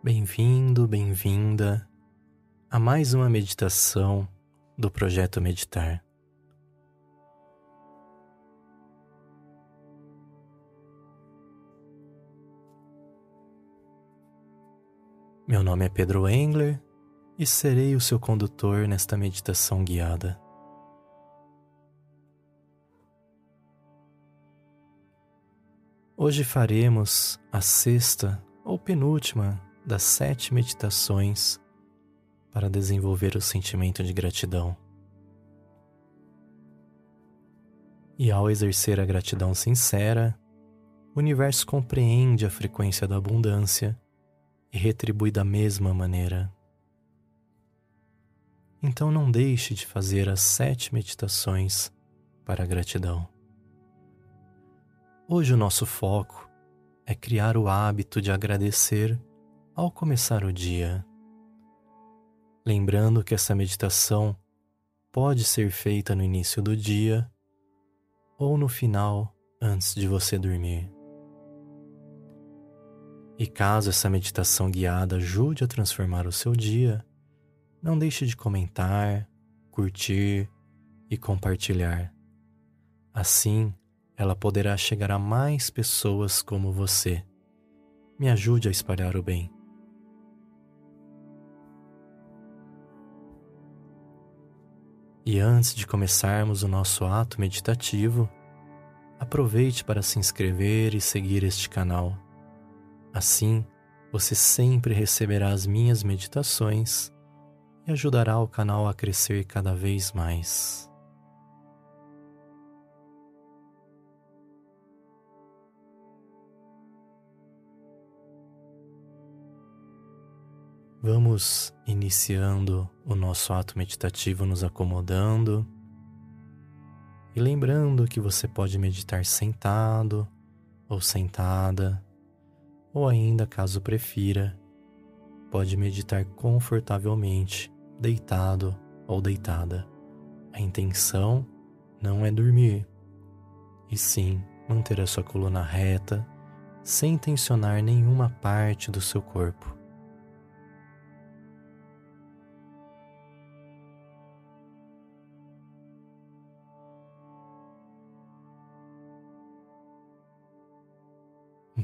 Bem-vindo, bem-vinda a mais uma meditação do projeto Meditar. Meu nome é Pedro Engler e serei o seu condutor nesta meditação guiada. Hoje faremos a sexta ou penúltima das sete meditações para desenvolver o sentimento de gratidão. E ao exercer a gratidão sincera, o universo compreende a frequência da abundância e retribui da mesma maneira. Então não deixe de fazer as sete meditações para a gratidão. Hoje o nosso foco é criar o hábito de agradecer ao começar o dia. Lembrando que essa meditação pode ser feita no início do dia ou no final antes de você dormir. E caso essa meditação guiada ajude a transformar o seu dia, não deixe de comentar, curtir e compartilhar. Assim, ela poderá chegar a mais pessoas como você. Me ajude a espalhar o bem. E antes de começarmos o nosso ato meditativo, aproveite para se inscrever e seguir este canal. Assim, você sempre receberá as minhas meditações e ajudará o canal a crescer cada vez mais. Vamos iniciando o nosso ato meditativo nos acomodando e lembrando que você pode meditar sentado ou sentada, ou ainda, caso prefira, pode meditar confortavelmente, deitado ou deitada. A intenção não é dormir, e sim manter a sua coluna reta, sem tensionar nenhuma parte do seu corpo.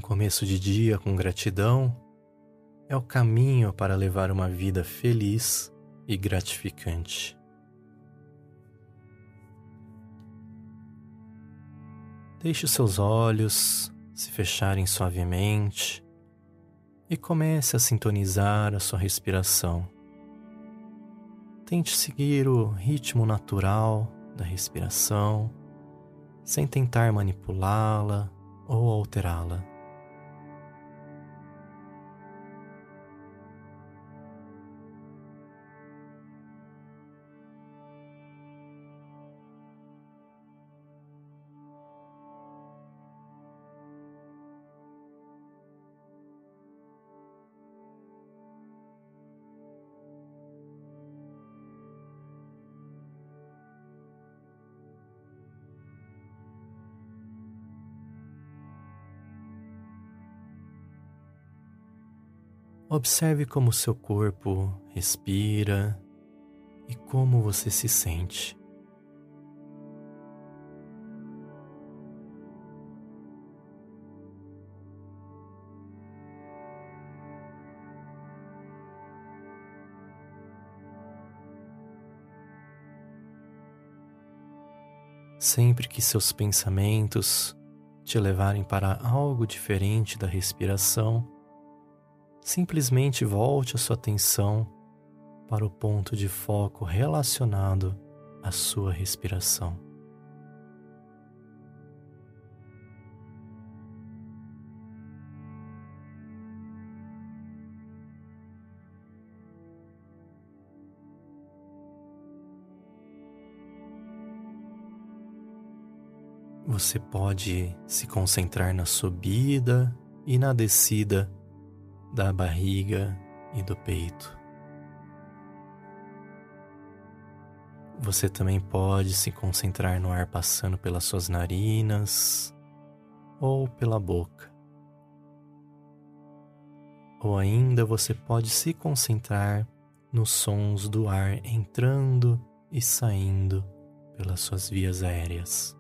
Começo de dia com gratidão é o caminho para levar uma vida feliz e gratificante. Deixe seus olhos se fecharem suavemente e comece a sintonizar a sua respiração. Tente seguir o ritmo natural da respiração, sem tentar manipulá-la ou alterá-la. Observe como seu corpo respira e como você se sente. Sempre que seus pensamentos te levarem para algo diferente da respiração, simplesmente volte a sua atenção para o ponto de foco relacionado à sua respiração. Você pode se concentrar na subida e na descida da barriga e do peito. Você também pode se concentrar no ar passando pelas suas narinas ou pela boca. ou ainda você pode se concentrar nos sons do ar entrando e saindo pelas suas vias aéreas.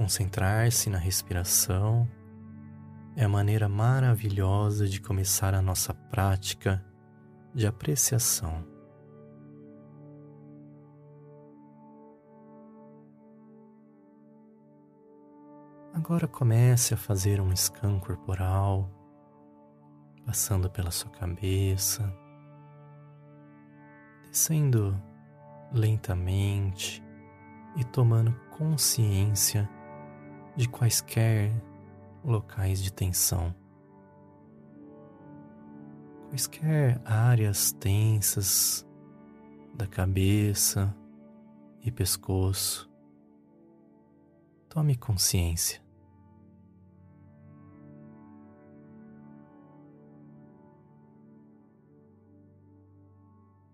Concentrar-se na respiração é a maneira maravilhosa de começar a nossa prática de apreciação. Agora comece a fazer um scan corporal, passando pela sua cabeça, descendo lentamente e tomando consciência de quaisquer locais de tensão. Quaisquer áreas tensas da cabeça e pescoço. Tome consciência.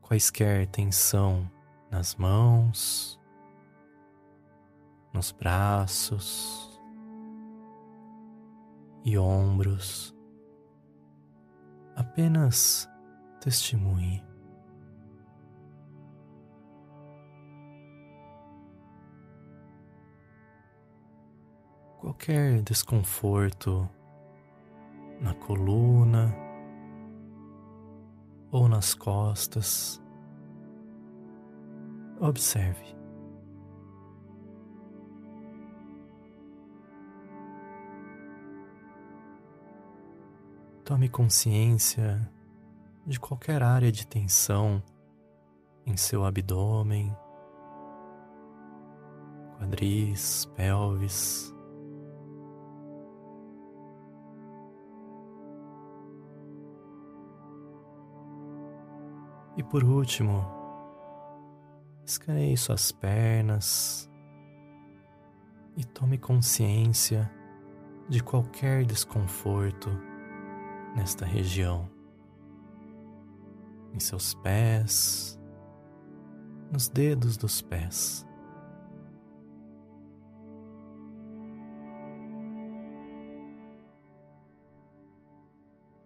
Quaisquer tensão nas mãos, nos braços, e ombros. Apenas testemunhe. Qualquer desconforto na coluna ou nas costas, observe. Tome consciência de qualquer área de tensão em seu abdômen, quadris, pelvis. E por último, escaneie suas pernas e tome consciência de qualquer desconforto nesta região, em seus pés, nos dedos dos pés.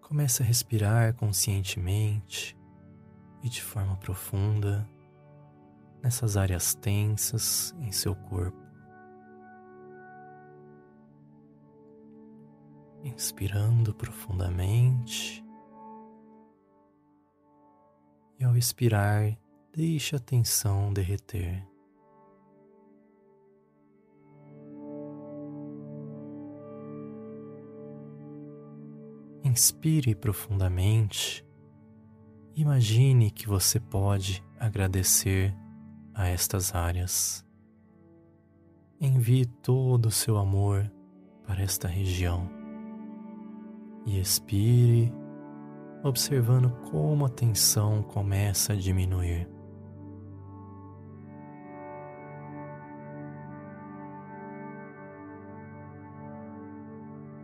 Comece a respirar conscientemente e de forma profunda nessas áreas tensas em seu corpo. Inspirando profundamente. E ao expirar, deixe a tensão derreter. Inspire profundamente. Imagine que você pode agradecer a estas áreas. Envie todo o seu amor para esta região e expire, observando como a tensão começa a diminuir.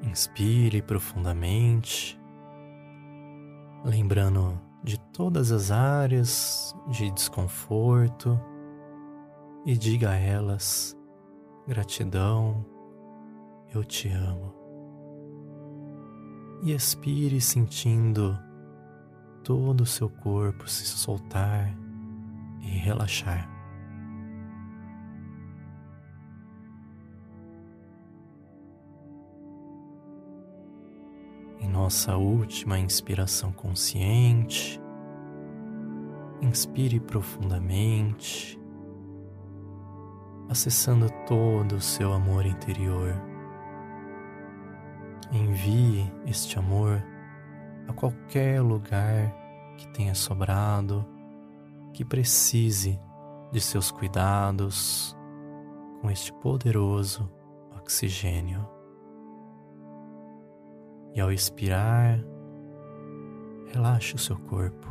Inspire profundamente, lembrando de todas as áreas de desconforto e diga a elas: gratidão, eu te amo e expire sentindo todo o seu corpo se soltar e relaxar. Em nossa última inspiração consciente, inspire profundamente, acessando todo o seu amor interior. Envie este amor a qualquer lugar que tenha sobrado, que precise de seus cuidados com este poderoso oxigênio. E ao expirar, relaxe o seu corpo.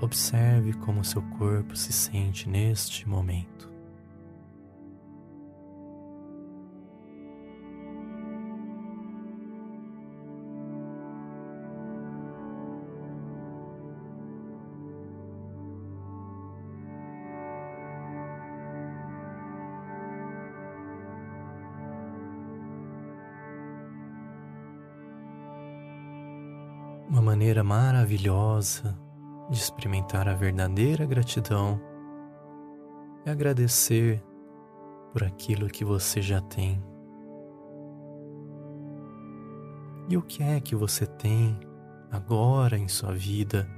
Observe como seu corpo se sente neste momento. Maneira maravilhosa de experimentar a verdadeira gratidão é agradecer por aquilo que você já tem. E o que é que você tem agora em sua vida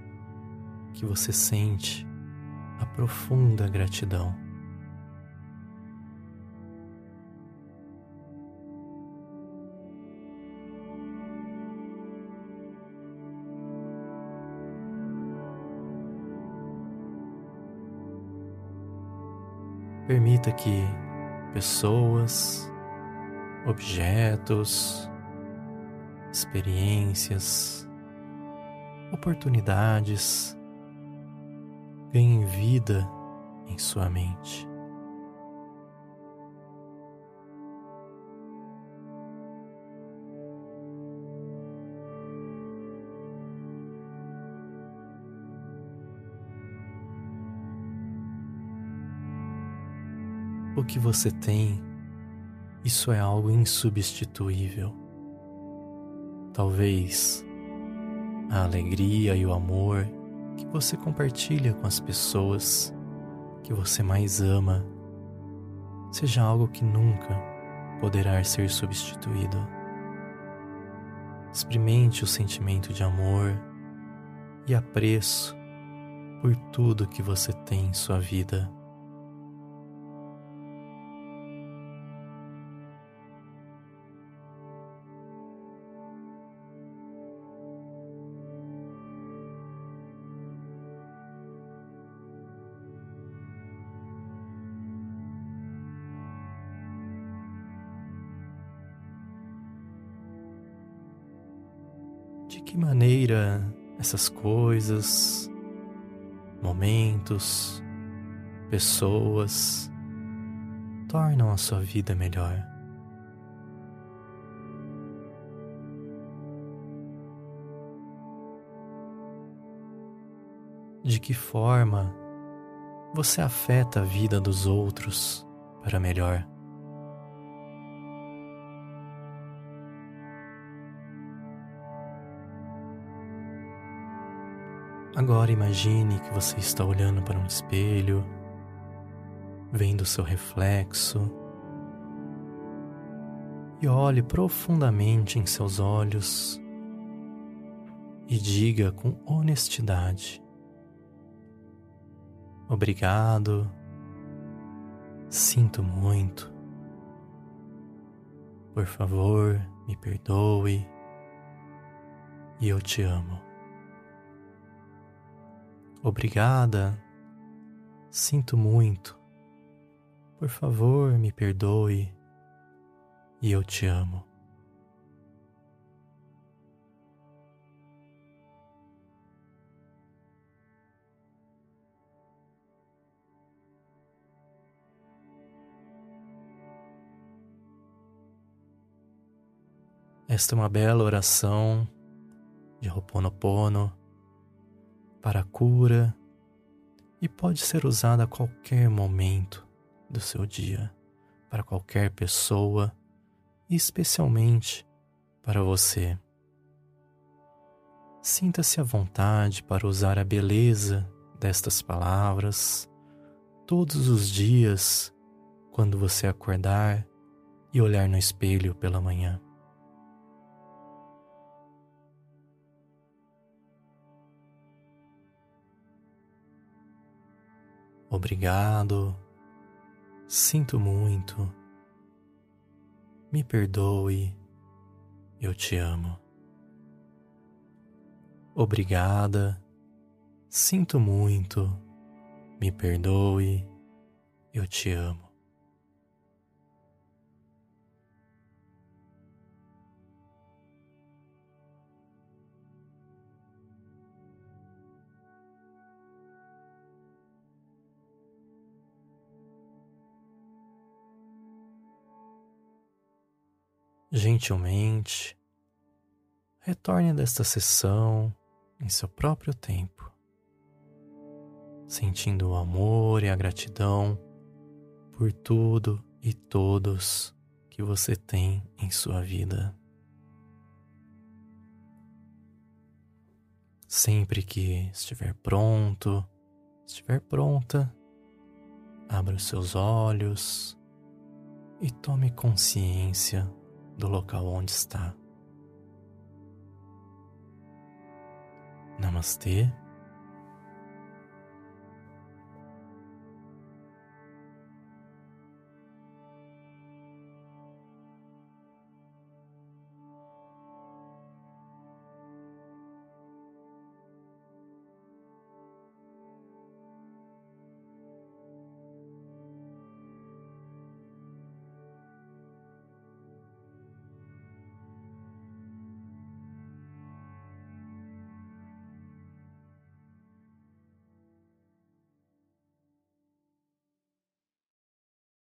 que você sente a profunda gratidão? Permita que pessoas, objetos, experiências, oportunidades ganhem vida em sua mente. Que você tem, isso é algo insubstituível. Talvez a alegria e o amor que você compartilha com as pessoas que você mais ama seja algo que nunca poderá ser substituído. Experimente o sentimento de amor e apreço por tudo que você tem em sua vida. De que maneira essas coisas, momentos, pessoas tornam a sua vida melhor. De que forma você afeta a vida dos outros para melhor? Agora imagine que você está olhando para um espelho, vendo seu reflexo, e olhe profundamente em seus olhos e diga com honestidade: Obrigado, sinto muito, por favor, me perdoe e eu te amo. Obrigada. Sinto muito. Por favor, me perdoe. E eu te amo. Esta é uma bela oração de Ho'oponopono para cura e pode ser usada a qualquer momento do seu dia, para qualquer pessoa e especialmente para você. Sinta-se à vontade para usar a beleza destas palavras todos os dias quando você acordar e olhar no espelho pela manhã. Obrigado. Sinto muito. Me perdoe. Eu te amo. Obrigada. Sinto muito. Me perdoe. Eu te amo. Gentilmente, retorne desta sessão em seu próprio tempo, sentindo o amor e a gratidão por tudo e todos que você tem em sua vida. Sempre que estiver pronto, estiver pronta, abra os seus olhos e tome consciência do local onde está. Namastê